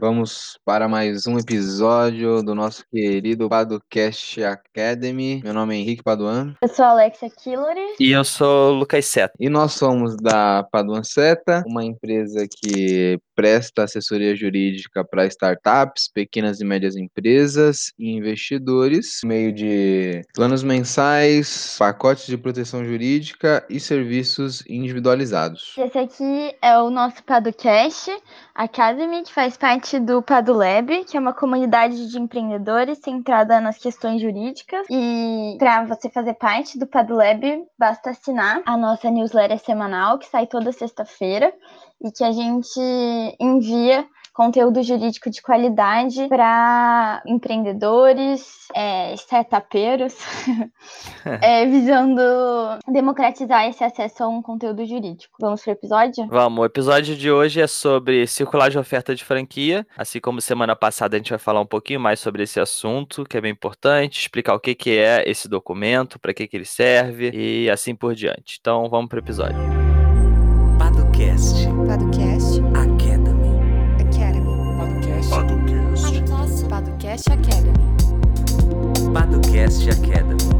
Vamos para mais um episódio do nosso querido Padocast Academy. Meu nome é Henrique Paduan. Eu sou a Alexia Killori. E eu sou o Lucas Seta. E nós somos da Paduan Seta, uma empresa que presta assessoria jurídica para startups, pequenas e médias empresas e investidores, meio de planos mensais, pacotes de proteção jurídica e serviços individualizados. Esse aqui é o nosso Padocast Academy, que faz parte do PadoLab, que é uma comunidade de empreendedores centrada nas questões jurídicas. E para você fazer parte do PadoLab, basta assinar a nossa newsletter semanal, que sai toda sexta-feira e que a gente envia conteúdo jurídico de qualidade para empreendedores, é, startupeiros, é, visando democratizar esse acesso a um conteúdo jurídico. Vamos para o episódio? Vamos. O episódio de hoje é sobre circular de oferta de franquia. Assim como semana passada a gente vai falar um pouquinho mais sobre esse assunto, que é bem importante, explicar o que, que é esse documento, para que, que ele serve e assim por diante. Então vamos para o episódio. Padocast. Podcast Podcast Academy. Padocast Academy.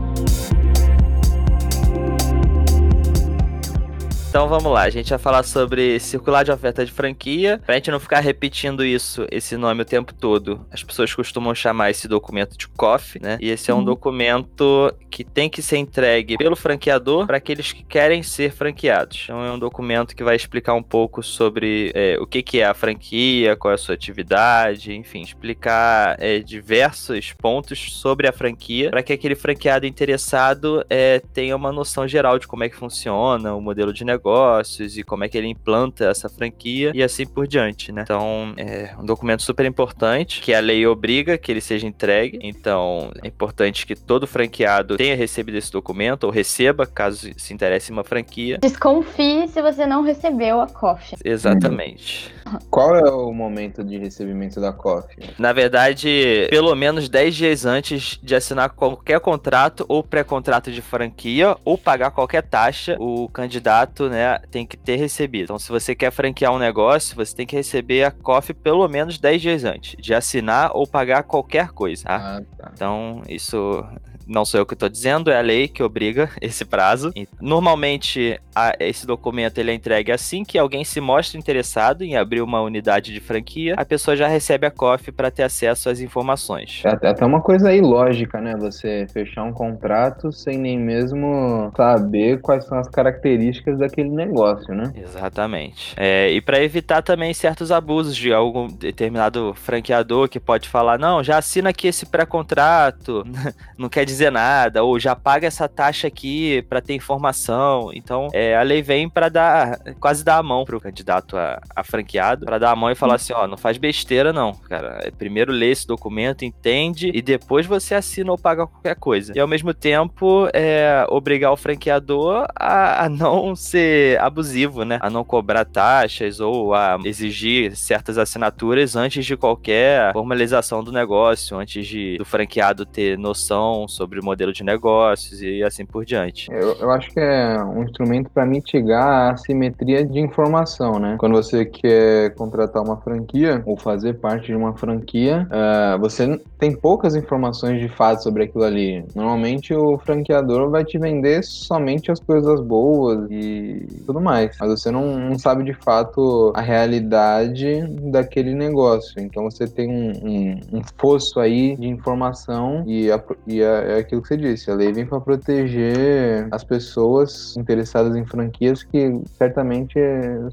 Então vamos lá, a gente vai falar sobre circular de oferta de franquia. Pra gente não ficar repetindo isso, esse nome o tempo todo, as pessoas costumam chamar esse documento de COF, né? E esse é um documento que tem que ser entregue pelo franqueador para aqueles que querem ser franqueados. Então é um documento que vai explicar um pouco sobre é, o que, que é a franquia, qual é a sua atividade, enfim, explicar é, diversos pontos sobre a franquia para que aquele franqueado interessado é, tenha uma noção geral de como é que funciona o modelo de negócios e como é que ele implanta essa franquia e assim por diante, né? Então, é um documento super importante que a lei obriga que ele seja entregue. Então, é importante que todo franqueado tenha recebido esse documento ou receba, caso se interesse em uma franquia. Desconfie se você não recebeu a COF. Exatamente. Qual é o momento de recebimento da COF? Na verdade, pelo menos 10 dias antes de assinar qualquer contrato ou pré-contrato de franquia ou pagar qualquer taxa, o candidato, né, tem que ter recebido. Então, se você quer franquear um negócio, você tem que receber a COF pelo menos 10 dias antes de assinar ou pagar qualquer coisa, tá? Ah, tá. Então, isso não sou eu que estou dizendo, é a lei que obriga esse prazo. Normalmente, a- esse documento ele é entregue assim que alguém se mostra interessado em abrir uma unidade de franquia, a pessoa já recebe a COF para ter acesso às informações. É até uma coisa aí lógica, né? Você fechar um contrato sem nem mesmo saber quais são as características daquele negócio, né? Exatamente. É, e para evitar também certos abusos de algum determinado franqueador que pode falar: não, já assina aqui esse pré-contrato, não quer dizer nada, ou já paga essa taxa aqui para ter informação. Então, é, a lei vem para dar quase dar a mão pro candidato a, a franqueado, para dar a mão e falar assim: ó, não faz besteira não, cara. É, Primeiro lê esse documento, entende e depois você assina ou paga qualquer coisa. E ao mesmo tempo, é, obrigar o franqueador a, a não ser abusivo, né? A não cobrar taxas ou a exigir certas assinaturas antes de qualquer formalização do negócio, antes de do franqueado ter noção sobre o modelo de negócios e assim por diante. Eu, eu acho que é um instrumento para mitigar a assimetria de informação, né? Quando você quer contratar uma franquia ou fazer parte de uma franquia, ah, você tem poucas informações de fato sobre aquilo ali. Normalmente o franqueador vai te vender somente as coisas boas e tudo mais, mas você não, não sabe de fato a realidade daquele negócio. Então você tem um, um, um fosso aí de informação e, a- e a- é aquilo que você disse, a lei vem para proteger as pessoas interessadas em franquias que certamente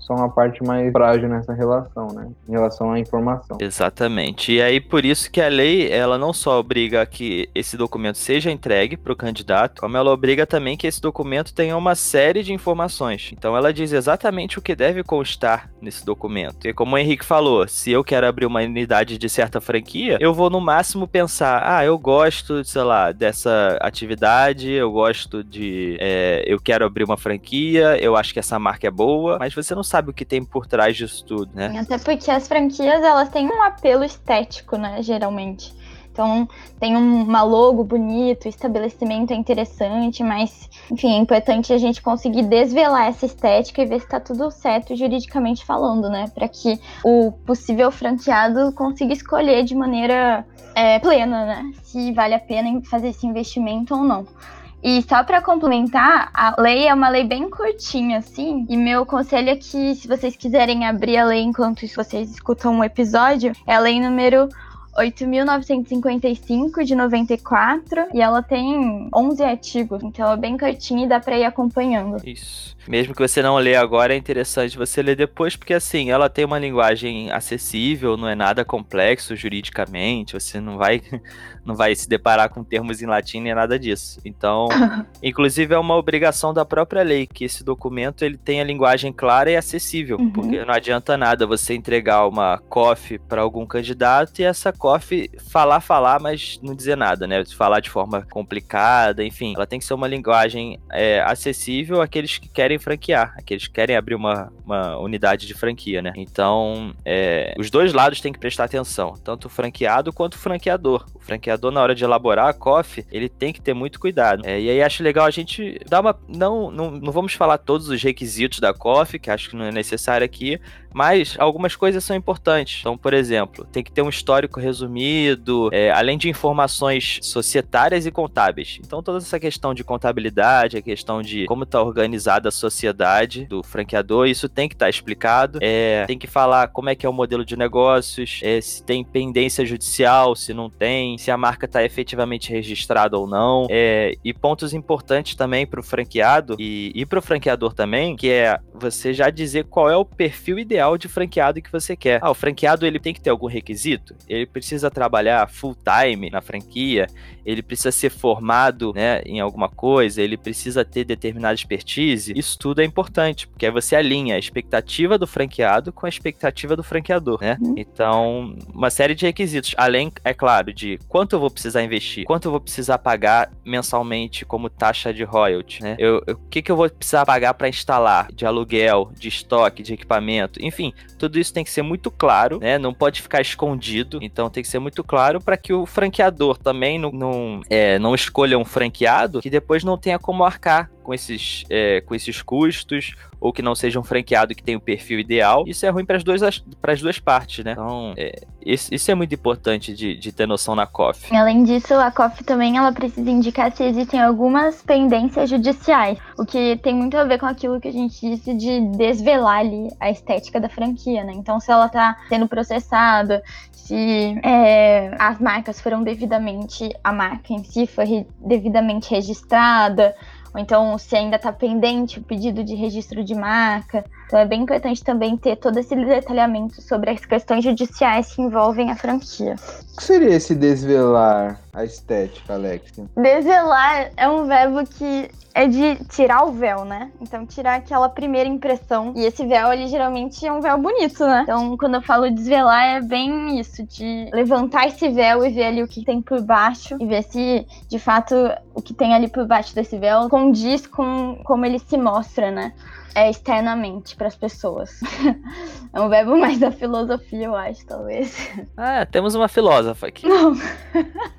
são a parte mais frágil nessa relação, né? Em relação à informação. Exatamente. E aí por isso que a lei, ela não só obriga que esse documento seja entregue para o candidato, como ela obriga também que esse documento tenha uma série de informações. Então ela diz exatamente o que deve constar nesse documento. E como o Henrique falou, se eu quero abrir uma unidade de certa franquia, eu vou no máximo pensar, ah, eu gosto, sei lá, dessa atividade, eu gosto de, é, eu quero abrir uma franquia, eu acho que essa marca é boa, mas você não sabe o que tem por trás disso tudo, né? Até porque as franquias, elas têm um apelo estético, né, geralmente. Então tem uma logo bonito, o estabelecimento é interessante, mas enfim, é importante a gente conseguir desvelar essa estética e ver se está tudo certo juridicamente falando, né? Para que o possível franqueado consiga escolher de maneira é, plena, né? Se vale a pena fazer esse investimento ou não. E só para complementar, a lei é uma lei bem curtinha, assim. E meu conselho é que, se vocês quiserem abrir a lei enquanto vocês escutam um episódio, é a lei número 8.955 de 94 e ela tem 11 artigos, então é bem curtinha e dá para ir acompanhando. Isso. Mesmo que você não lê agora, é interessante você ler depois, porque assim, ela tem uma linguagem acessível, não é nada complexo juridicamente, você não vai não vai se deparar com termos em latim nem nada disso. Então, inclusive é uma obrigação da própria lei que esse documento ele tenha linguagem clara e acessível, uhum. porque não adianta nada você entregar uma COF para algum candidato e essa COF falar falar, mas não dizer nada, né? Falar de forma complicada, enfim, ela tem que ser uma linguagem é, acessível àqueles que querem franquear, aqueles que querem abrir uma, uma unidade de franquia, né? Então, é, os dois lados têm que prestar atenção, tanto o franqueado quanto o franqueador. O franqueador na hora de elaborar a coffee, ele tem que ter muito cuidado. É, e aí acho legal a gente dar uma. Não, não, não vamos falar todos os requisitos da coffee, que acho que não é necessário aqui, mas algumas coisas são importantes. Então, por exemplo, tem que ter um histórico resumido, é, além de informações societárias e contábeis. Então, toda essa questão de contabilidade, a questão de como está organizada a sociedade do franqueador, isso tem que estar tá explicado. É, tem que falar como é que é o modelo de negócios, é, se tem pendência judicial, se não tem, se a marca está efetivamente registrada ou não. É, e pontos importantes também para o franqueado e, e para o franqueador também, que é você já dizer qual é o perfil ideal de franqueado que você quer. Ah, o franqueado ele tem que ter algum requisito? Ele precisa trabalhar full time na franquia, ele precisa ser formado, né, em alguma coisa, ele precisa ter determinada expertise. Isso tudo é importante, porque aí você alinha a expectativa do franqueado com a expectativa do franqueador, né? Uhum. Então, uma série de requisitos, além, é claro, de quanto eu vou precisar investir, quanto eu vou precisar pagar mensalmente como taxa de royalty, né? Eu, o que, que eu vou precisar pagar para instalar de aluguel, de estoque, de equipamento, enfim tudo isso tem que ser muito claro, né? Não pode ficar escondido. Então tem que ser muito claro para que o franqueador também não, não, é, não escolha um franqueado que depois não tenha como arcar com esses, é, com esses custos, ou que não seja um franqueado que tem o perfil ideal, isso é ruim para as duas, as duas partes, né? Então, é, isso, isso, é muito importante de, de ter noção na COF. Além disso, a COF também ela precisa indicar se existem algumas pendências judiciais, o que tem muito a ver com aquilo que a gente disse de desvelar ali a estética da franquia, né? Então, se ela está sendo processada, se é, as marcas foram devidamente, a marca em si foi devidamente registrada, ou então se ainda está pendente o pedido de registro de marca. Então é bem importante também ter todo esse detalhamento sobre as questões judiciais que envolvem a franquia. O que seria esse desvelar a estética, Alexia? Desvelar é um verbo que é de tirar o véu, né? Então, tirar aquela primeira impressão. E esse véu, ele geralmente é um véu bonito, né? Então, quando eu falo desvelar, é bem isso, de levantar esse véu e ver ali o que tem por baixo e ver se, de fato, o que tem ali por baixo desse véu condiz com como ele se mostra, né? é, externamente para as pessoas. é um verbo mais da filosofia, eu acho, talvez. Ah, temos uma filósofa aqui. Não.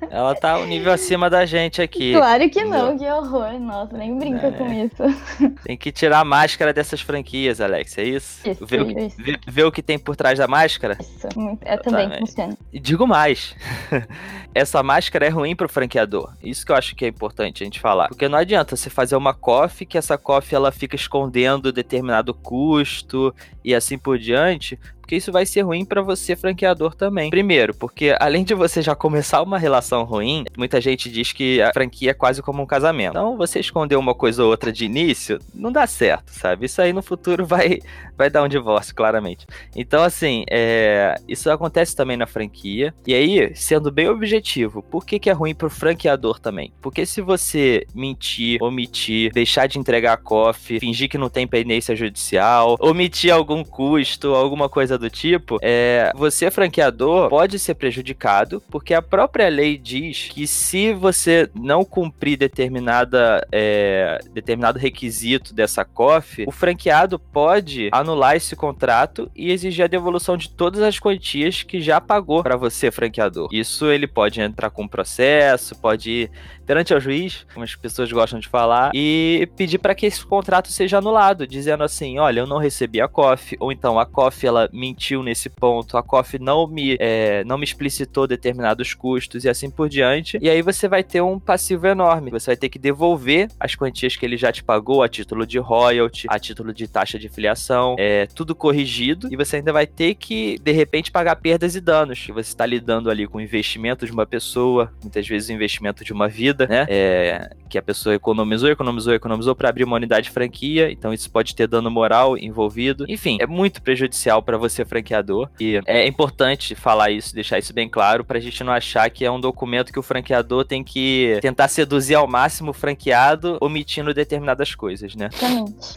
Ela tá um nível acima da gente aqui. Claro que não, que horror. Nossa, nem brinca é. com isso. Tem que tirar a máscara dessas franquias, Alex, é isso? Isso, ver, isso. O que, ver, ver o que tem por trás da máscara? Isso, é também funciona. E digo mais. Essa máscara é ruim pro franqueador. Isso que eu acho que é importante a gente falar. Porque não adianta você fazer uma coffee que essa coffee ela fica escondendo determinado custo e assim por diante, porque isso vai ser ruim para você, franqueador, também. Primeiro, porque além de você já começar uma relação ruim, muita gente diz que a franquia é quase como um casamento. Então, você esconder uma coisa ou outra de início, não dá certo, sabe? Isso aí no futuro vai, vai dar um divórcio, claramente. Então, assim, é, isso acontece também na franquia. E aí, sendo bem objetivo, por que, que é ruim pro franqueador também? Porque se você mentir, omitir, deixar de entregar a coffee, fingir que não tem pendência judicial, omitir algum custo, alguma coisa do tipo, é, você, franqueador, pode ser prejudicado, porque a própria lei diz que se você não cumprir determinada, é, determinado requisito dessa COF, o franqueado pode anular esse contrato e exigir a devolução de todas as quantias que já pagou para você, franqueador. Isso ele pode entrar com processo, pode ir perante ao juiz, como as pessoas gostam de falar, e pedir para que esse contrato seja anulado, dizendo assim, olha, eu não recebi a COF, ou então a COF ela mentiu nesse ponto, a COF não me, é, não me explicitou determinados custos e assim por diante, e aí você vai ter um passivo enorme, você vai ter que devolver as quantias que ele já te pagou a título de royalty, a título de taxa de filiação, é tudo corrigido, e você ainda vai ter que, de repente, pagar perdas e danos, você está lidando ali com o investimento de uma pessoa, muitas vezes o investimento de uma vida, vida, né? É, que a pessoa economizou, economizou, economizou para abrir uma unidade de franquia, então isso pode ter dano moral envolvido. Enfim, é muito prejudicial para você franqueador e é importante falar isso, deixar isso bem claro para a gente não achar que é um documento que o franqueador tem que tentar seduzir ao máximo o franqueado, omitindo determinadas coisas, né?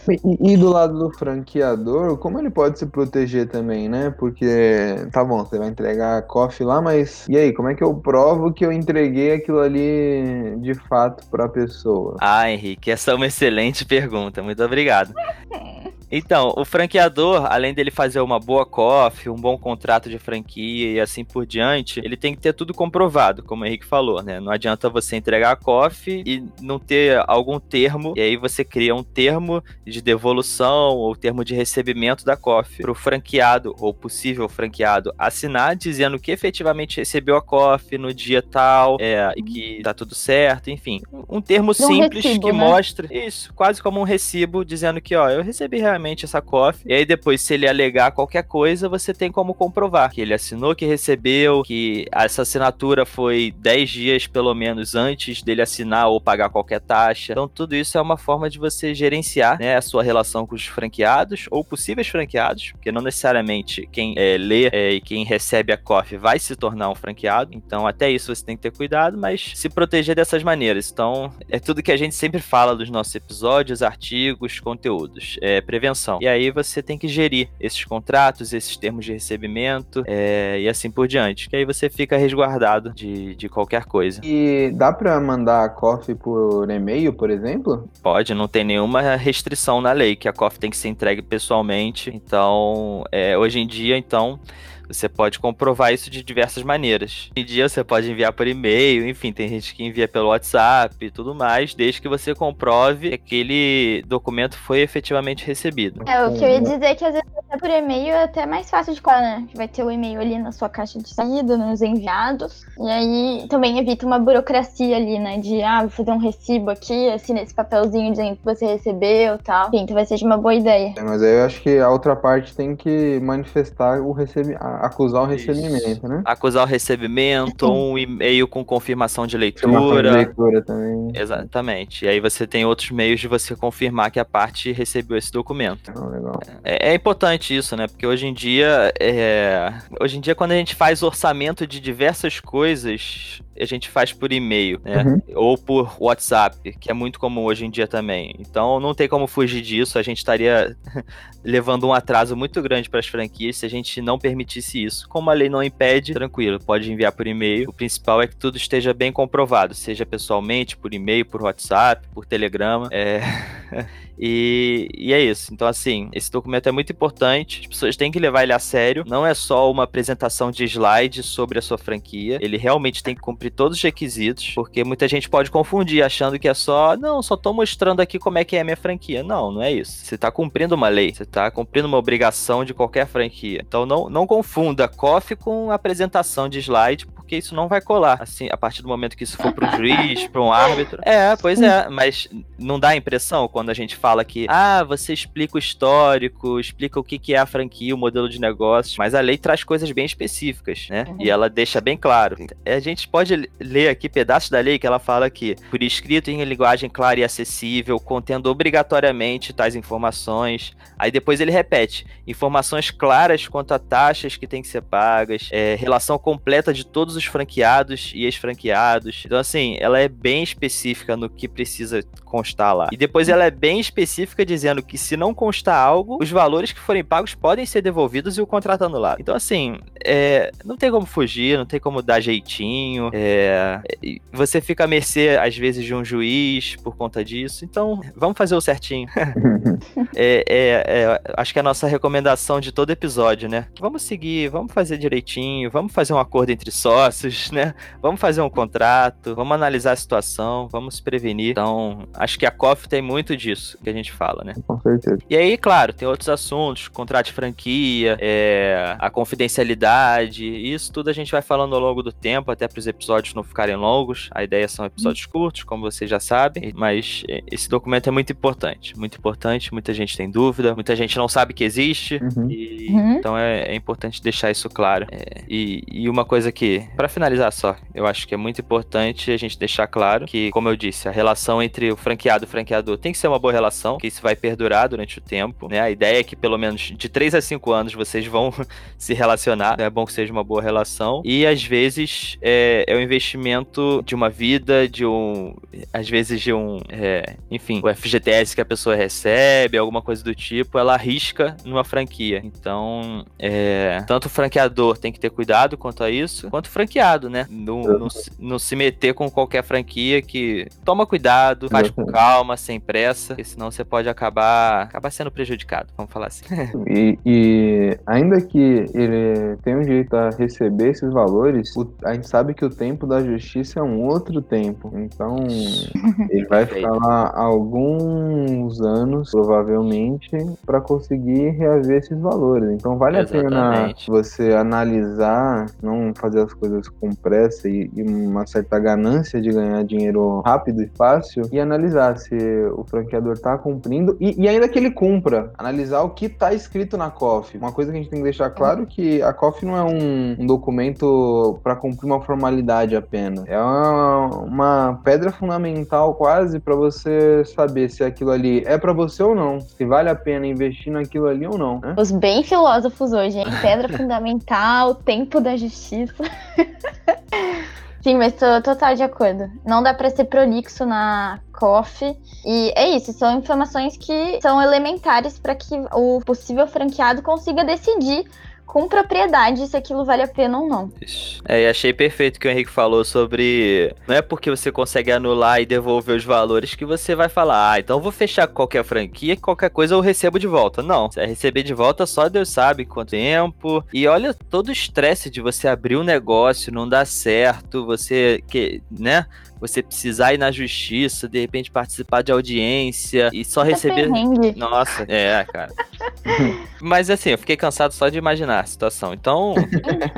E, e do lado do franqueador, como ele pode se proteger também, né? Porque tá bom, você vai entregar a coffee lá, mas e aí, como é que eu provo que eu entreguei aquilo ali de fato para a pessoa? Ah, Henrique, essa é uma excelente pergunta. Muito obrigado. Então, o franqueador, além dele fazer uma boa COF, um bom contrato de franquia e assim por diante, ele tem que ter tudo comprovado, como o Henrique falou, né? Não adianta você entregar a COF e não ter algum termo, e aí você cria um termo de devolução ou termo de recebimento da COF para o franqueado ou possível franqueado assinar, dizendo que efetivamente recebeu a COF no dia tal é, e que tá tudo certo, enfim. Um termo simples recibo, que né? mostra isso, quase como um recibo, dizendo que, ó, eu recebi realmente realmente essa COF. E aí depois, se ele alegar qualquer coisa, você tem como comprovar que ele assinou, que recebeu, que essa assinatura foi 10 dias pelo menos antes dele assinar ou pagar qualquer taxa. Então tudo isso é uma forma de você gerenciar né, a sua relação com os franqueados ou possíveis franqueados, porque não necessariamente quem é, lê é, e quem recebe a COF vai se tornar um franqueado. Então até isso você tem que ter cuidado, mas se proteger dessas maneiras. Então é tudo que a gente sempre fala dos nossos episódios, artigos, conteúdos. É prevenção e aí você tem que gerir esses contratos, esses termos de recebimento é, e assim por diante. Que aí você fica resguardado de, de qualquer coisa. E dá para mandar a COF por e-mail, por exemplo? Pode, não tem nenhuma restrição na lei que a COF tem que ser entregue pessoalmente. Então, é, hoje em dia, então você pode comprovar isso de diversas maneiras. Em dia você pode enviar por e-mail, enfim, tem gente que envia pelo WhatsApp e tudo mais, desde que você comprove que aquele documento foi efetivamente recebido. É, o que eu ia dizer é que às vezes até por e-mail é até mais fácil de colar, né? Vai ter o e-mail ali na sua caixa de saída, nos enviados. E aí também evita uma burocracia ali, né? De, ah, vou fazer um recibo aqui, assina esse papelzinho dizendo que você recebeu e tal. Enfim, então vai ser de uma boa ideia. É, mas aí eu acho que a outra parte tem que manifestar o recebimento acusar o recebimento, né? Acusar o recebimento, um e-mail com confirmação de leitura. Confirmação de leitura também. Exatamente. E aí você tem outros meios de você confirmar que a parte recebeu esse documento. Ah, legal. É, é importante isso, né? Porque hoje em dia, é... hoje em dia quando a gente faz orçamento de diversas coisas, a gente faz por e-mail, né? Uhum. Ou por WhatsApp, que é muito comum hoje em dia também. Então não tem como fugir disso, a gente estaria levando um atraso muito grande para as franquias se a gente não permitisse isso. Como a lei não impede, tranquilo, pode enviar por e-mail. O principal é que tudo esteja bem comprovado, seja pessoalmente, por e-mail, por WhatsApp, por telegrama. É... E, e, é isso. Então, assim, esse documento é muito importante. As pessoas têm que levar ele a sério. Não é só uma apresentação de slide sobre a sua franquia. Ele realmente tem que cumprir todos os requisitos, porque muita gente pode confundir achando que é só, não, só tô mostrando aqui como é que é a minha franquia. Não, não é isso. Você tá cumprindo uma lei, você tá cumprindo uma obrigação de qualquer franquia. Então, não, não confunda COF com apresentação de slide, porque isso não vai colar. Assim, a partir do momento que isso for para um juiz, para um árbitro. É, pois é, mas não dá a impressão quando a gente fala que, ah, você explica o histórico, explica o que, que é a franquia, o modelo de negócios, mas a lei traz coisas bem específicas, né? Uhum. E ela deixa bem claro. A gente pode ler aqui pedaços da lei que ela fala que, por escrito em linguagem clara e acessível, contendo obrigatoriamente tais informações. Aí depois ele repete: informações claras quanto a taxas que têm que ser pagas, é, relação completa de todos os franqueados e ex-franqueados. Então, assim, ela é bem específica no que precisa constar lá. E depois ela é bem específica dizendo que se não constar algo, os valores que forem pagos podem ser devolvidos e o contrato anulado. Então, assim, é, não tem como fugir, não tem como dar jeitinho. É, você fica à mercê, às vezes, de um juiz por conta disso. Então, vamos fazer o certinho. é, é, é, acho que é a nossa recomendação de todo episódio, né? Vamos seguir, vamos fazer direitinho, vamos fazer um acordo entre sócios, né? Vamos fazer um contrato, vamos analisar a situação, vamos se prevenir. Então, acho que a COF tem muito disso que a gente fala, né? Com certeza. E aí, claro, tem outros assuntos, contrato de franquia, é, a confidencialidade, isso tudo a gente vai falando ao longo do tempo, até para os episódios não ficarem longos. A ideia são episódios curtos, como vocês já sabem, mas esse documento é muito importante, muito importante. Muita gente tem dúvida, muita gente não sabe que existe, Uhum. e, Uhum. então é, é importante deixar isso claro. É, e, e uma coisa que, para finalizar só, eu acho que é muito importante a gente deixar claro que, como eu disse, a relação entre o franqueado e o franqueador tem que ser uma boa relação, que isso vai perdurar durante o tempo, né? A ideia é que pelo menos de 3 a 5 anos vocês vão se relacionar, né? é bom que seja uma boa relação. E às vezes é, é o investimento de uma vida, de um. Às vezes de um. é, enfim, o FGTS que a pessoa recebe, alguma coisa do tipo, ela arrisca numa franquia. Então, é, tanto o franqueador tem que ter cuidado quanto a isso, quanto o franqueado, né? Não, não, se- não se meter com qualquer franquia que toma cuidado, faz com Exatamente. calma, sem pressa, porque senão você pode acabar, acabar sendo prejudicado, vamos falar assim. E, e ainda que ele tenha o direito a receber esses valores, o- a gente sabe que o tempo da justiça é um outro tempo. Então, ele vai ficar lá alguns anos, provavelmente, para conseguir reaver esses valores. Então, vale a pena Exatamente. você analisar, não fazer as coisas com pressa e, e uma certa ganância de ganhar dinheiro rápido e fácil, e analisar se o franqueador está cumprindo e, e ainda que ele cumpra, analisar o que está escrito na COF. Uma coisa que a gente tem que deixar claro é que a COF não é um, um documento para cumprir uma formalidade apenas. É uma, uma pedra fundamental quase para você saber se aquilo ali é para você ou não, se vale a pena investir naquilo ali ou não. Né? Os bem filósofos hoje, hein? Pedra fundamental, tempo da justiça. Sim, mas tô total de acordo. Não dá pra ser prolixo na COF. E é isso, são informações que são elementares para que o possível franqueado consiga decidir com propriedade se aquilo vale a pena ou não. É, e achei perfeito que o Henrique falou sobre. Não é porque você consegue anular e devolver os valores que você vai falar, ah, então vou fechar qualquer franquia que qualquer coisa eu recebo de volta. Não. Você vai receber de volta só Deus sabe quanto tempo. E olha todo o estresse de você abrir um negócio, não dar certo, você. que, né? Você precisar ir na justiça, de repente participar de audiência e só receber. Perrengue. Nossa, é, cara. Mas assim, eu fiquei cansado só de imaginar a situação. Então.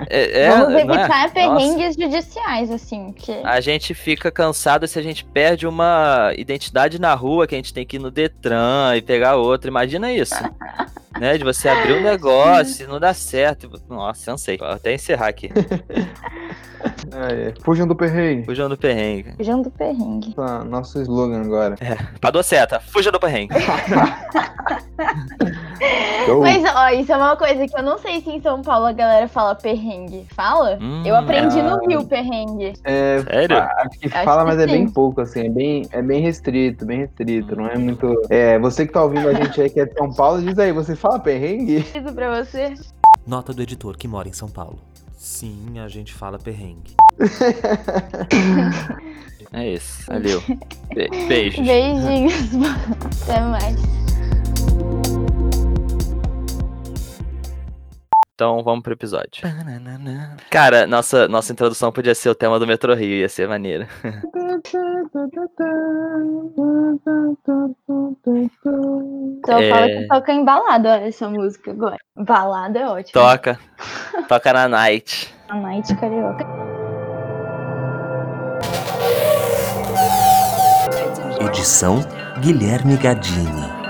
É, é, Vamos não é? evitar Nossa. perrengues judiciais, assim, que A gente fica cansado se a gente perde uma identidade na rua, que a gente tem que ir no Detran e pegar outra. Imagina isso. né? De você abrir um negócio e não dá certo. Nossa, cansei. Vou até encerrar aqui. É, é. Fujam do perrengue. Fujam do perrengue. Fujam do perrengue. Nossa, Nosso slogan agora. Padou seta. Fuja do perrengue. Mas, ó, isso é uma coisa que eu não sei se em São Paulo a galera fala perrengue. Fala? Hum, eu aprendi ah. no Rio perrengue. É, Sério? acho que Acho fala, que mas é sim. bem pouco, assim, é bem, é bem restrito, bem restrito, não é muito... É, você que tá ouvindo a gente aí que é de São Paulo, diz aí, você fala perrengue? Isso pra você. Nota do editor que mora em São Paulo. Sim, a gente fala perrengue. É isso. Valeu. Be- Beijos. Beijinhos. Até mais. Então vamos pro episódio. Cara, nossa, nossa introdução podia ser o tema do Metro Rio, ia ser maneiro. Então É. fala que toca em balada essa música agora. Balada é ótimo. Toca. Toca na night. A Night Carioca. Edição Guilherme Gadini.